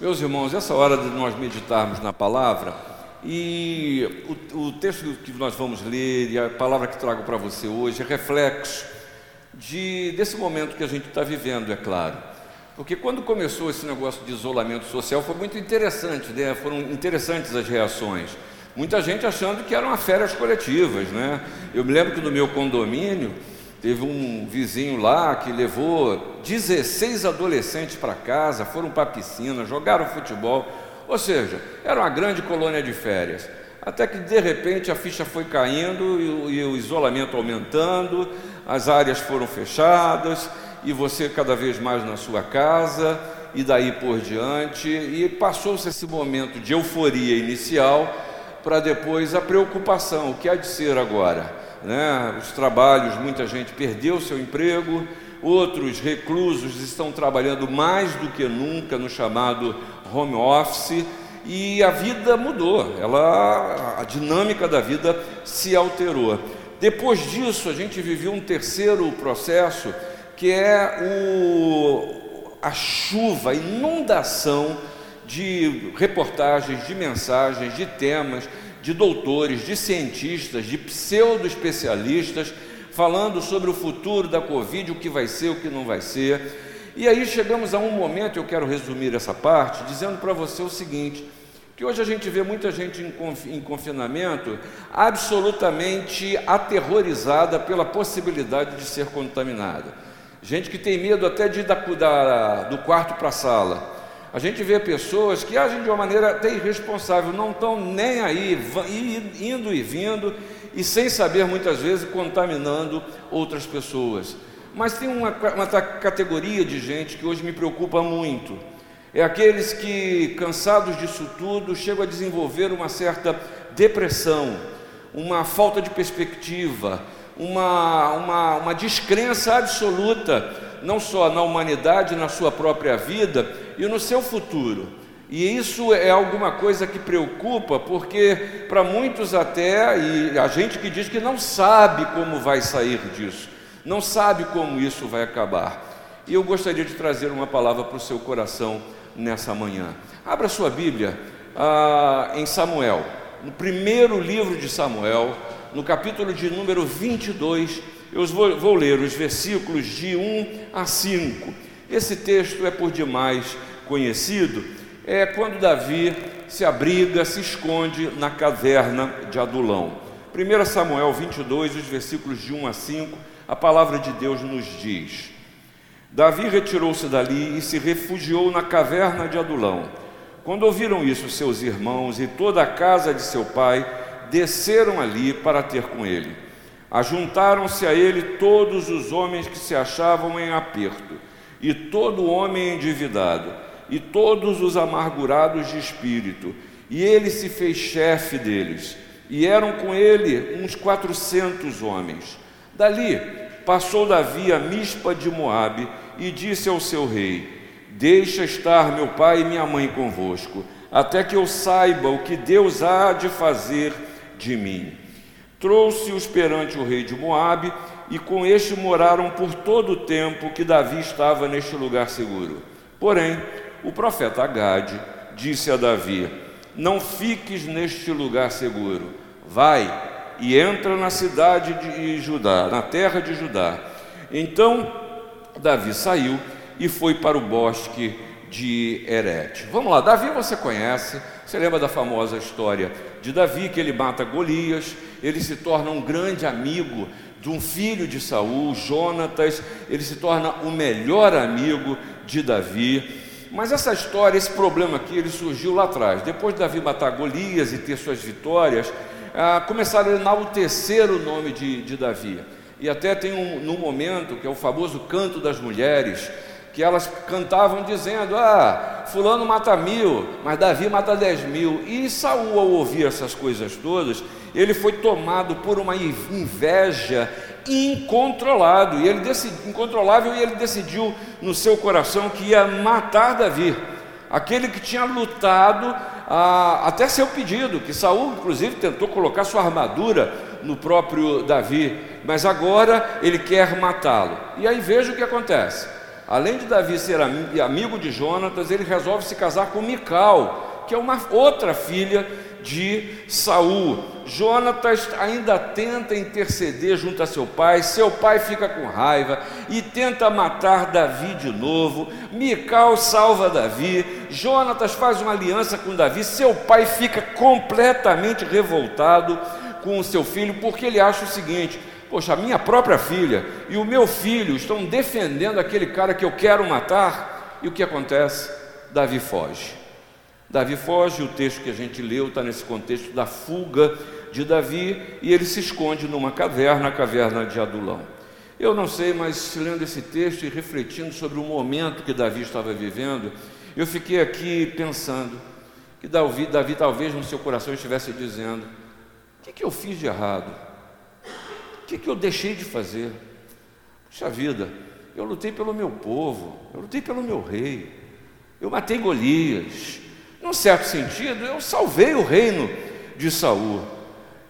Meus irmãos, essa hora de nós meditarmos na palavra, e o, o, texto que nós vamos ler e a palavra que trago para você hoje é reflexo de, desse momento que a gente está vivendo, é claro. Porque quando começou esse negócio de isolamento social foi muito interessante, né? foram interessantes as reações. Muita gente achando que eram férias coletivas, né? Eu me lembro que no meu condomínio Teve um vizinho lá que levou 16 adolescentes para casa, foram para a piscina, jogaram futebol. Ou seja, era uma grande colônia de férias. Até que de repente a ficha foi caindo e o, e o isolamento aumentando, as áreas foram fechadas e você cada vez mais na sua casa e daí por diante. E passou-se esse momento de euforia inicial para depois a preocupação: o que há de ser agora? Né? os trabalhos, muita gente perdeu seu emprego, outros reclusos estão trabalhando mais do que nunca no chamado home office e a vida mudou, ela, a dinâmica da vida se alterou. Depois disso, a gente viveu um terceiro processo que é o, a chuva, a inundação de reportagens, de mensagens, de temas de doutores, de cientistas, de pseudo-especialistas, falando sobre o futuro da Covid, o que vai ser, o que não vai ser. E aí chegamos a um momento, eu quero resumir essa parte, dizendo para você o seguinte: que hoje a gente vê muita gente em confinamento absolutamente aterrorizada pela possibilidade de ser contaminada. Gente que tem medo até de ir da, da, do quarto para a sala a gente vê pessoas que agem de uma maneira até irresponsável, não estão nem aí, indo e vindo, e sem saber muitas vezes contaminando outras pessoas. Mas tem uma, uma categoria de gente que hoje me preocupa muito. É aqueles que, cansados disso tudo, chegam a desenvolver uma certa depressão, uma falta de perspectiva, uma, uma, uma descrença absoluta não só na humanidade, na sua própria vida e no seu futuro. E isso é alguma coisa que preocupa, porque para muitos até, e a gente que diz que não sabe como vai sair disso, não sabe como isso vai acabar. E eu gostaria de trazer uma palavra para o seu coração nessa manhã. Abra sua Bíblia ah, em Samuel, no primeiro livro de Samuel, no capítulo de número 22 eu vou, vou ler os versículos de 1 a 5. Esse texto é por demais conhecido. É quando Davi se abriga, se esconde na caverna de Adulão. 1 Samuel 22, os versículos de 1 a 5, a palavra de Deus nos diz: Davi retirou-se dali e se refugiou na caverna de Adulão. Quando ouviram isso, seus irmãos e toda a casa de seu pai desceram ali para ter com ele. Ajuntaram-se a ele todos os homens que se achavam em aperto, e todo homem endividado, e todos os amargurados de espírito, e ele se fez chefe deles, e eram com ele uns quatrocentos homens. Dali passou Davi a Mispa de Moabe e disse ao seu rei: Deixa estar meu pai e minha mãe convosco, até que eu saiba o que Deus há de fazer de mim trouxe-os perante o rei de Moabe, e com este moraram por todo o tempo que Davi estava neste lugar seguro. Porém, o profeta Agade disse a Davi: Não fiques neste lugar seguro, vai e entra na cidade de Judá, na terra de Judá. Então Davi saiu e foi para o bosque de Herete. Vamos lá, Davi você conhece, você lembra da famosa história de Davi que ele mata Golias, ele se torna um grande amigo de um filho de Saul, Jonatas, ele se torna o melhor amigo de Davi. Mas essa história, esse problema aqui, ele surgiu lá atrás. Depois de Davi matar Golias e ter suas vitórias, ah, começaram a enaltecer o nome de, de Davi. E até tem um, num momento, que é o famoso canto das mulheres, que elas cantavam dizendo: Ah, fulano mata mil, mas Davi mata dez mil. E Saul, ao ouvir essas coisas todas, ele foi tomado por uma inveja incontrolável, e ele decidi, incontrolável, e ele decidiu no seu coração que ia matar Davi, aquele que tinha lutado ah, até seu pedido, que Saul, inclusive, tentou colocar sua armadura no próprio Davi, mas agora ele quer matá-lo. E aí veja o que acontece. Além de Davi ser amigo de Jonatas, ele resolve se casar com Mical, que é uma outra filha de Saul. Jonatas ainda tenta interceder junto a seu pai, seu pai fica com raiva e tenta matar Davi de novo. Mical salva Davi, Jonatas faz uma aliança com Davi, seu pai fica completamente revoltado com o seu filho, porque ele acha o seguinte: poxa, a minha própria filha e o meu filho estão defendendo aquele cara que eu quero matar, e o que acontece? Davi foge. Davi foge, o texto que a gente leu está nesse contexto da fuga de Davi, e ele se esconde numa caverna, a caverna de Adulão. Eu não sei, mas lendo esse texto e refletindo sobre o momento que Davi estava vivendo, eu fiquei aqui pensando que Davi, Davi talvez no seu coração estivesse dizendo: o que, que eu fiz de errado? O que, que eu deixei de fazer? Puxa vida, eu lutei pelo meu povo, eu lutei pelo meu rei, eu matei Golias, num certo sentido, eu salvei o reino de Saul.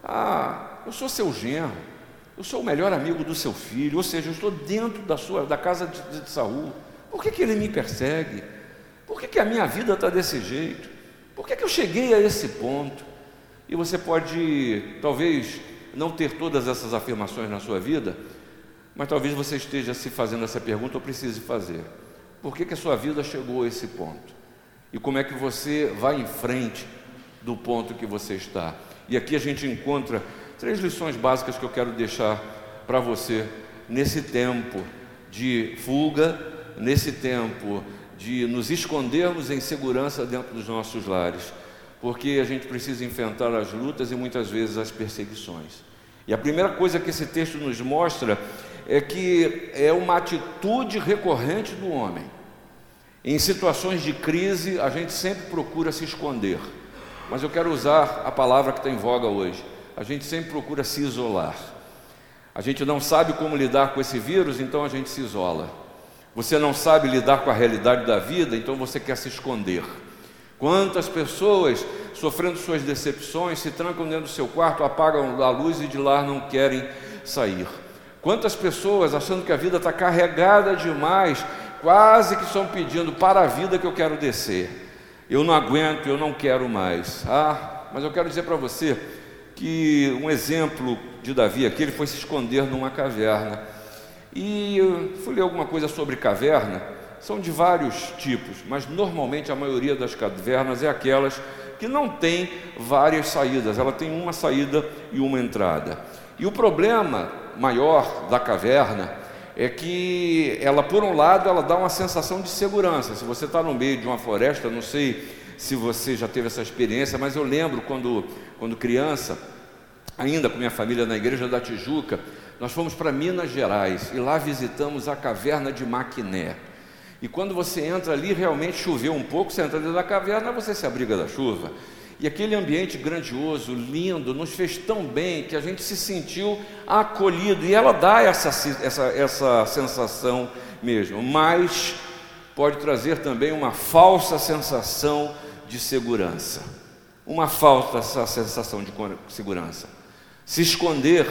Ah, eu sou seu genro, eu sou o melhor amigo do seu filho, ou seja, eu estou dentro da sua da casa de, de Saul. Por que, que ele me persegue? Por que, que a minha vida está desse jeito? Por que, que eu cheguei a esse ponto? E você pode, talvez, não ter todas essas afirmações na sua vida, mas talvez você esteja se fazendo essa pergunta ou precise fazer. Por que, que a sua vida chegou a esse ponto? E como é que você vai em frente do ponto que você está. E aqui a gente encontra três lições básicas que eu quero deixar para você nesse tempo de fuga, nesse tempo de nos escondermos em segurança dentro dos nossos lares, porque a gente precisa enfrentar as lutas e muitas vezes as perseguições. E a primeira coisa que esse texto nos mostra é que é uma atitude recorrente do homem. Em situações de crise, a gente sempre procura se esconder, mas eu quero usar a palavra que está em voga hoje. A gente sempre procura se isolar. A gente não sabe como lidar com esse vírus, então a gente se isola. Você não sabe lidar com a realidade da vida, então você quer se esconder. Quantas pessoas sofrendo suas decepções se trancam dentro do seu quarto, apagam a luz e de lá não querem sair. Quantas pessoas achando que a vida está carregada demais quase que estão pedindo para a vida que eu quero descer. Eu não aguento, eu não quero mais. Ah, mas eu quero dizer para você que um exemplo de Davi aqui, ele foi se esconder numa caverna. E eu fui ler alguma coisa sobre caverna, são de vários tipos, mas normalmente a maioria das cavernas é aquelas que não tem várias saídas, ela tem uma saída e uma entrada. E o problema maior da caverna é que ela, por um lado, ela dá uma sensação de segurança. Se você está no meio de uma floresta, não sei se você já teve essa experiência, mas eu lembro quando, quando criança, ainda com minha família na igreja da Tijuca, nós fomos para Minas Gerais e lá visitamos a caverna de Maquiné. E quando você entra ali, realmente choveu um pouco, você entra dentro da caverna, você se abriga da chuva. E aquele ambiente grandioso, lindo, nos fez tão bem que a gente se sentiu acolhido. E ela dá essa, essa, essa sensação mesmo, mas pode trazer também uma falsa sensação de segurança. Uma falsa sensação de segurança. Se esconder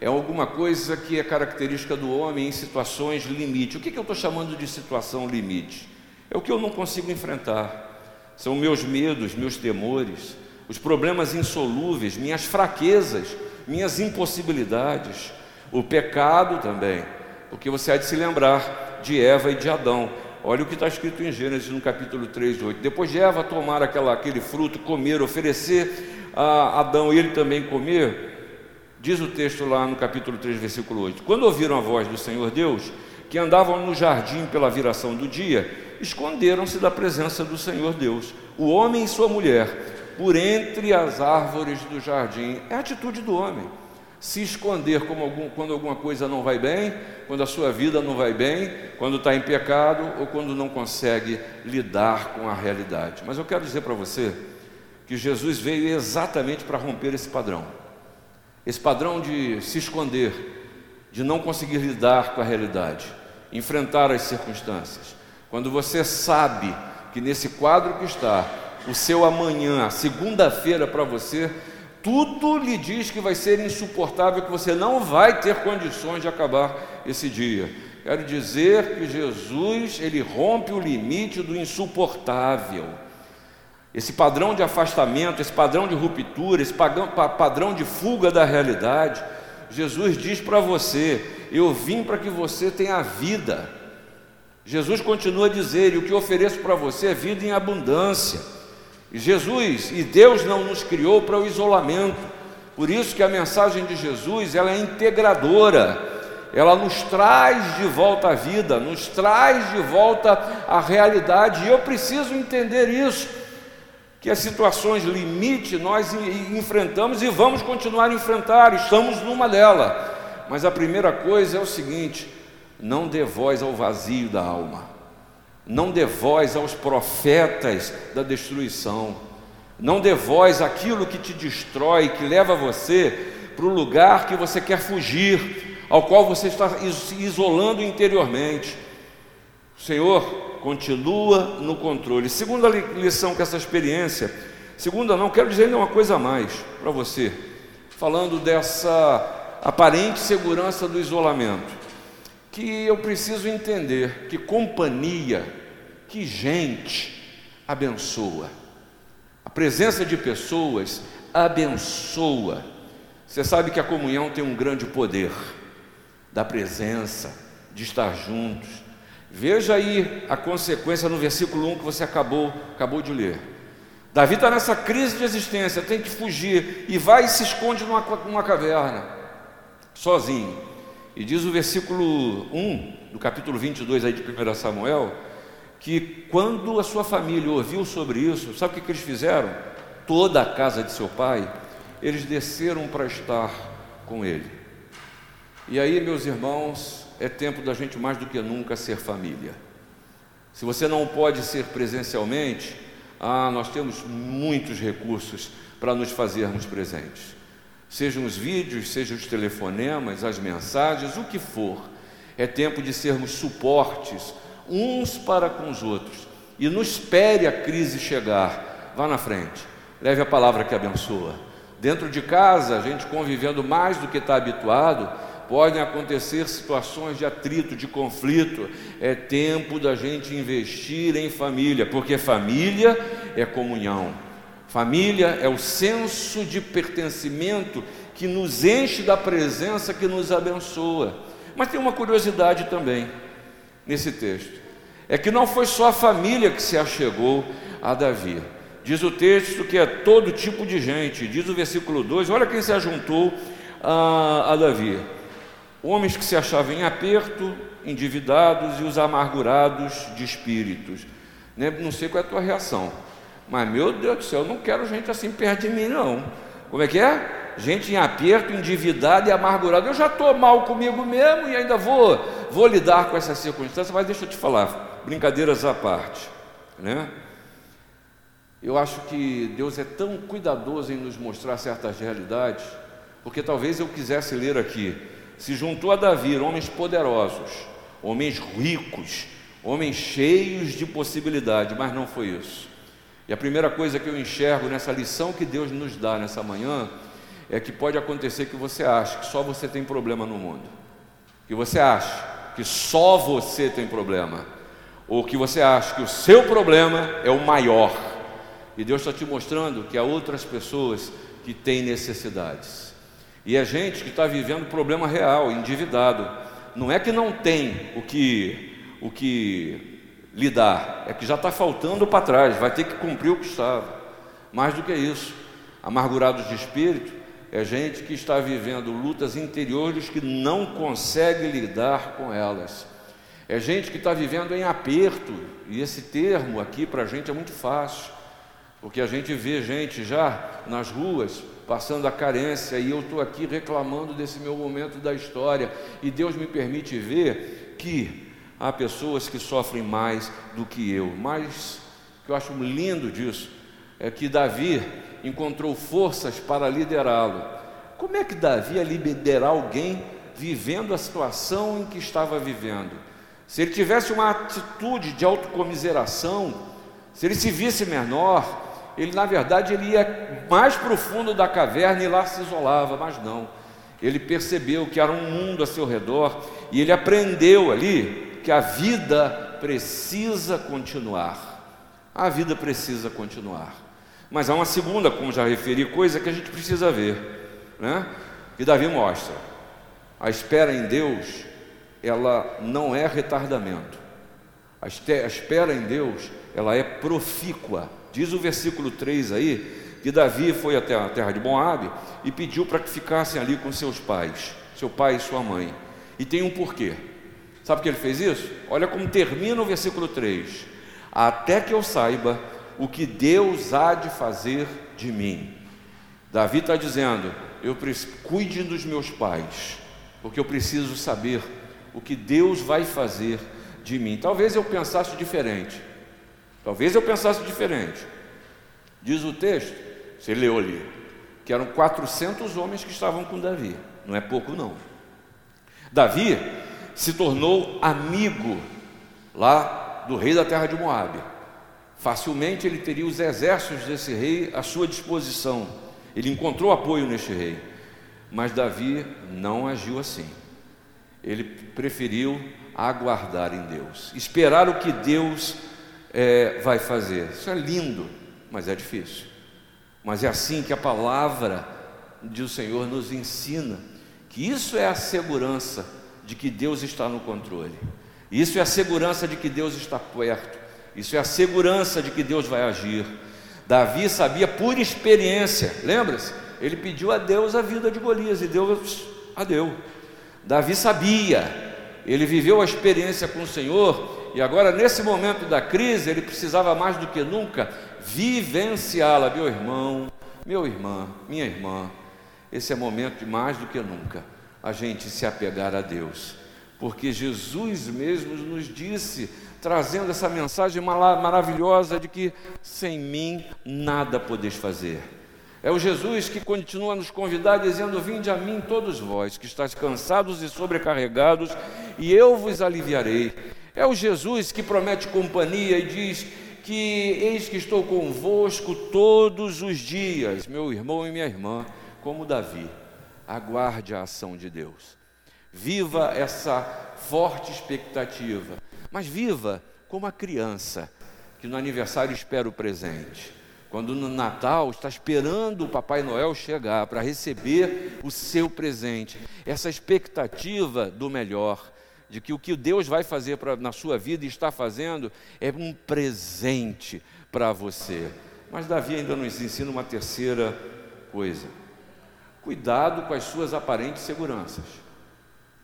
é alguma coisa que é característica do homem em situações limite. O que, que eu estou chamando de situação limite? É o que eu não consigo enfrentar são meus medos, meus temores, os problemas insolúveis, minhas fraquezas, minhas impossibilidades, o pecado também, porque você há de se lembrar de Eva e de Adão. Olha o que está escrito em Gênesis no capítulo 3, 8. Depois de Eva tomar aquela, aquele fruto, comer, oferecer a Adão e ele também comer, diz o texto lá no capítulo 3, versículo 8: Quando ouviram a voz do Senhor Deus, que andavam no jardim pela viração do dia, esconderam-se da presença do Senhor Deus, o homem e sua mulher, por entre as árvores do jardim. É a atitude do homem. Se esconder algum, quando alguma coisa não vai bem, quando a sua vida não vai bem, quando está em pecado ou quando não consegue lidar com a realidade. Mas eu quero dizer para você que Jesus veio exatamente para romper esse padrão. Esse padrão de se esconder, de não conseguir lidar com a realidade, enfrentar as circunstâncias. Quando você sabe que nesse quadro que está, o seu amanhã, segunda-feira para você, tudo lhe diz que vai ser insuportável, que você não vai ter condições de acabar esse dia. Quero dizer que Jesus, ele rompe o limite do insuportável. Esse padrão de afastamento, esse padrão de ruptura, esse padrão de fuga da realidade. Jesus diz para você: Eu vim para que você tenha vida. Jesus continua a dizer: E o que ofereço para você é vida em abundância. E Jesus e Deus não nos criou para o isolamento. Por isso que a mensagem de Jesus ela é integradora. Ela nos traz de volta à vida, nos traz de volta à realidade. E eu preciso entender isso que as situações limite nós enfrentamos e vamos continuar a enfrentar, estamos numa delas. Mas a primeira coisa é o seguinte: não dê voz ao vazio da alma, não dê voz aos profetas da destruição, não dê voz àquilo que te destrói, que leva você para o lugar que você quer fugir, ao qual você está se isolando interiormente. Senhor continua no controle. Segunda lição que essa experiência, segunda não, quero dizer uma coisa a mais para você, falando dessa aparente segurança do isolamento, que eu preciso entender que companhia, que gente abençoa. A presença de pessoas abençoa. Você sabe que a comunhão tem um grande poder da presença, de estar juntos Veja aí a consequência no versículo 1 que você acabou, acabou de ler. Davi está nessa crise de existência, tem que fugir e vai e se esconde numa, numa caverna, sozinho. E diz o versículo 1 do capítulo 22 aí de 1 Samuel, que quando a sua família ouviu sobre isso, sabe o que, que eles fizeram? Toda a casa de seu pai, eles desceram para estar com ele. E aí, meus irmãos, é tempo da gente mais do que nunca ser família. Se você não pode ser presencialmente, ah, nós temos muitos recursos para nos fazermos presentes. Sejam os vídeos, sejam os telefonemas, as mensagens, o que for. É tempo de sermos suportes uns para com os outros. E não espere a crise chegar. Vá na frente. Leve a palavra que abençoa. Dentro de casa, a gente convivendo mais do que está habituado, podem acontecer situações de atrito, de conflito. É tempo da gente investir em família, porque família é comunhão. Família é o senso de pertencimento que nos enche da presença que nos abençoa. Mas tem uma curiosidade também nesse texto: é que não foi só a família que se achegou a Davi. Diz o texto que é todo tipo de gente. Diz o versículo 2: olha quem se ajuntou a, a Davi homens que se achavam em aperto, endividados e os amargurados de espíritos. Né, não sei qual é a tua reação, mas meu Deus do céu, eu não quero gente assim perto de mim, não. Como é que é? Gente em aperto, endividado e amargurado. Eu já estou mal comigo mesmo e ainda vou, vou lidar com essa circunstância, mas deixa eu te falar, brincadeiras à parte. Né? Eu acho que Deus é tão cuidadoso em nos mostrar certas realidades, porque talvez eu quisesse ler aqui se juntou a Davi homens poderosos, homens ricos, homens cheios de possibilidade, mas não foi isso. E a primeira coisa que eu enxergo nessa lição que Deus nos dá nessa manhã é que pode acontecer que você ache que só você tem problema no mundo, que você acha que só você tem problema, ou que você acha que o seu problema é o maior, e Deus está te mostrando que há outras pessoas que têm necessidades. E é gente que está vivendo problema real, endividado. Não é que não tem o que, o que lidar, é que já está faltando para trás, vai ter que cumprir o que estava. Mais do que isso, amargurados de espírito é gente que está vivendo lutas interiores que não consegue lidar com elas. É gente que está vivendo em aperto, e esse termo aqui para a gente é muito fácil, porque a gente vê gente já nas ruas passando a carência, e eu estou aqui reclamando desse meu momento da história, e Deus me permite ver que há pessoas que sofrem mais do que eu, mas o que eu acho lindo disso é que Davi encontrou forças para liderá-lo. Como é que Davi ia liderar alguém vivendo a situação em que estava vivendo? Se ele tivesse uma atitude de autocomiseração, se ele se visse menor, ele na verdade ele ia mais profundo da caverna e lá se isolava, mas não. Ele percebeu que era um mundo a seu redor e ele aprendeu ali que a vida precisa continuar. A vida precisa continuar. Mas há uma segunda, como já referi, coisa que a gente precisa ver, né? Que Davi mostra. A espera em Deus, ela não é retardamento. A espera em Deus, ela é profícua. Diz o versículo 3 aí, que Davi foi até a terra de Moabe e pediu para que ficassem ali com seus pais, seu pai e sua mãe. E tem um porquê. Sabe que ele fez isso? Olha como termina o versículo 3: Até que eu saiba o que Deus há de fazer de mim. Davi está dizendo: Eu cuide dos meus pais, porque eu preciso saber o que Deus vai fazer de mim. Talvez eu pensasse diferente. Talvez eu pensasse diferente. Diz o texto você leu ali, que eram 400 homens que estavam com Davi, não é pouco não. Davi se tornou amigo lá do rei da terra de Moabe. Facilmente ele teria os exércitos desse rei à sua disposição. Ele encontrou apoio neste rei. Mas Davi não agiu assim. Ele preferiu aguardar em Deus, esperar o que Deus é, vai fazer. Isso é lindo, mas é difícil. Mas é assim que a palavra do Senhor nos ensina que isso é a segurança de que Deus está no controle. Isso é a segurança de que Deus está perto. Isso é a segurança de que Deus vai agir. Davi sabia por experiência, lembra-se? Ele pediu a Deus a vida de Golias e Deus a deu. Davi sabia, ele viveu a experiência com o Senhor e agora, nesse momento da crise, ele precisava mais do que nunca vivenciá-la, meu irmão, meu irmã, minha irmã. Esse é momento de mais do que nunca a gente se apegar a Deus, porque Jesus mesmo nos disse, trazendo essa mensagem maravilhosa de que sem mim nada podeis fazer. É o Jesus que continua a nos convidar, dizendo: Vinde a mim, todos vós que estáis cansados e sobrecarregados, e eu vos aliviarei. É o Jesus que promete companhia e diz: que eis que estou convosco todos os dias, meu irmão e minha irmã, como Davi. Aguarde a ação de Deus. Viva essa forte expectativa, mas viva como a criança que no aniversário espera o presente. Quando no Natal está esperando o Papai Noel chegar para receber o seu presente, essa expectativa do melhor, de que o que Deus vai fazer pra, na sua vida e está fazendo é um presente para você. Mas Davi ainda nos ensina uma terceira coisa: cuidado com as suas aparentes seguranças.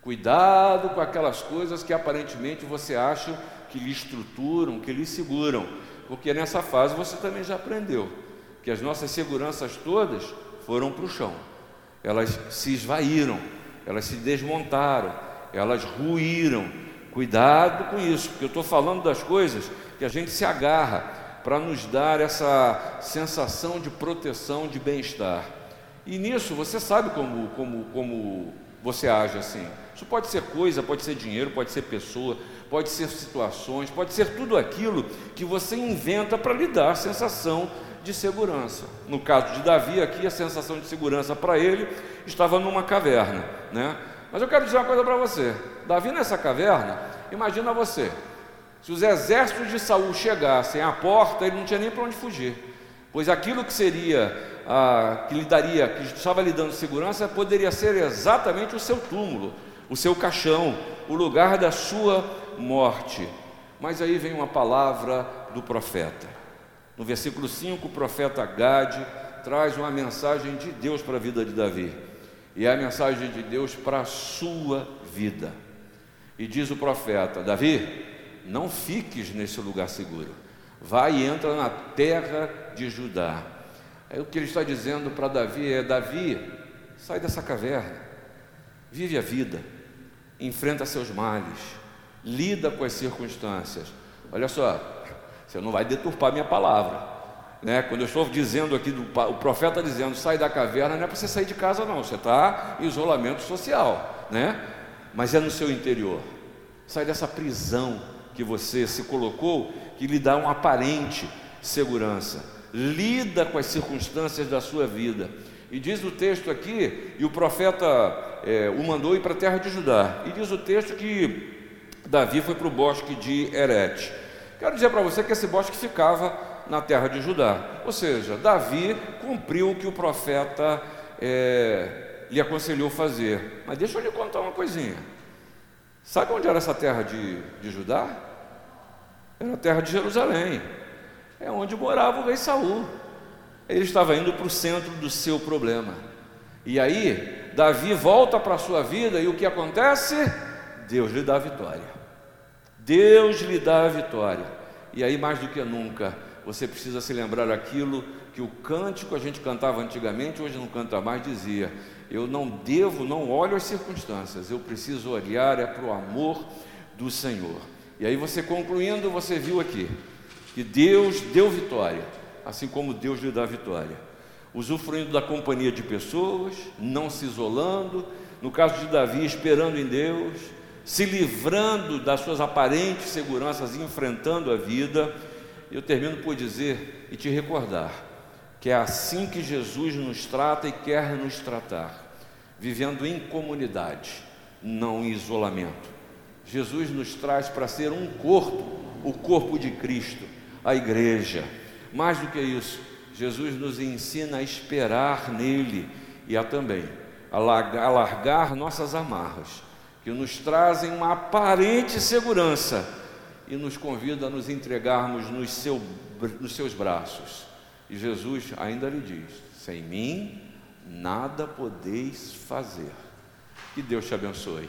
Cuidado com aquelas coisas que aparentemente você acha que lhe estruturam, que lhe seguram, porque nessa fase você também já aprendeu que as nossas seguranças todas foram para o chão, elas se esvaíram, elas se desmontaram, elas ruíram. Cuidado com isso, porque eu estou falando das coisas que a gente se agarra para nos dar essa sensação de proteção, de bem-estar. E nisso você sabe como, como, como você age assim. Isso pode ser coisa, pode ser dinheiro, pode ser pessoa, pode ser situações, pode ser tudo aquilo que você inventa para lhe dar sensação de segurança. No caso de Davi, aqui a sensação de segurança para ele estava numa caverna, né? Mas eu quero dizer uma coisa para você: Davi nessa caverna, imagina você, se os exércitos de Saul chegassem à porta, ele não tinha nem para onde fugir, pois aquilo que seria, ah, que lhe daria, que estava lhe dando segurança, poderia ser exatamente o seu túmulo, o seu caixão, o lugar da sua morte. Mas aí vem uma palavra do profeta. No versículo 5, o profeta Gade traz uma mensagem de Deus para a vida de Davi e a mensagem de Deus para a sua vida. E diz o profeta: Davi, não fiques nesse lugar seguro, vai e entra na terra de Judá. Aí o que ele está dizendo para Davi é: Davi, sai dessa caverna, vive a vida, enfrenta seus males, lida com as circunstâncias. Olha só, você não vai deturpar minha palavra. Né? Quando eu estou dizendo aqui, do, o profeta está dizendo, sai da caverna, não é para você sair de casa, não, você está em isolamento social, né? mas é no seu interior. Sai dessa prisão que você se colocou, que lhe dá uma aparente segurança. Lida com as circunstâncias da sua vida E diz o texto aqui, e o profeta é, o mandou ir para a terra de Judá. E diz o texto que Davi foi para o bosque de Herete. Quero dizer para você que esse bosque ficava na terra de Judá. Ou seja, Davi cumpriu o que o profeta é, lhe aconselhou fazer. Mas deixa eu lhe contar uma coisinha. Sabe onde era essa terra de, de Judá? Era a terra de Jerusalém. É onde morava o rei Saul. Ele estava indo para o centro do seu problema. E aí, Davi volta para a sua vida e o que acontece? Deus lhe dá a vitória. Deus lhe dá a vitória. E aí, mais do que nunca, você precisa se lembrar aquilo que o cântico a gente cantava antigamente, hoje não canta mais, dizia: Eu não devo, não olho as circunstâncias, eu preciso olhar é para o amor do Senhor. E aí você concluindo, você viu aqui que Deus deu vitória, assim como Deus lhe dá vitória. Usufruindo da companhia de pessoas, não se isolando, no caso de Davi, esperando em Deus, se livrando das suas aparentes seguranças, enfrentando a vida. Eu termino por dizer e te recordar que é assim que Jesus nos trata e quer nos tratar, vivendo em comunidade, não em isolamento. Jesus nos traz para ser um corpo, o corpo de Cristo, a igreja. Mais do que isso, Jesus nos ensina a esperar nele e a também a largar nossas amarras, que nos trazem uma aparente segurança e nos convida a nos entregarmos nos, seu, nos seus braços e Jesus ainda lhe diz: sem mim nada podeis fazer. Que Deus te abençoe.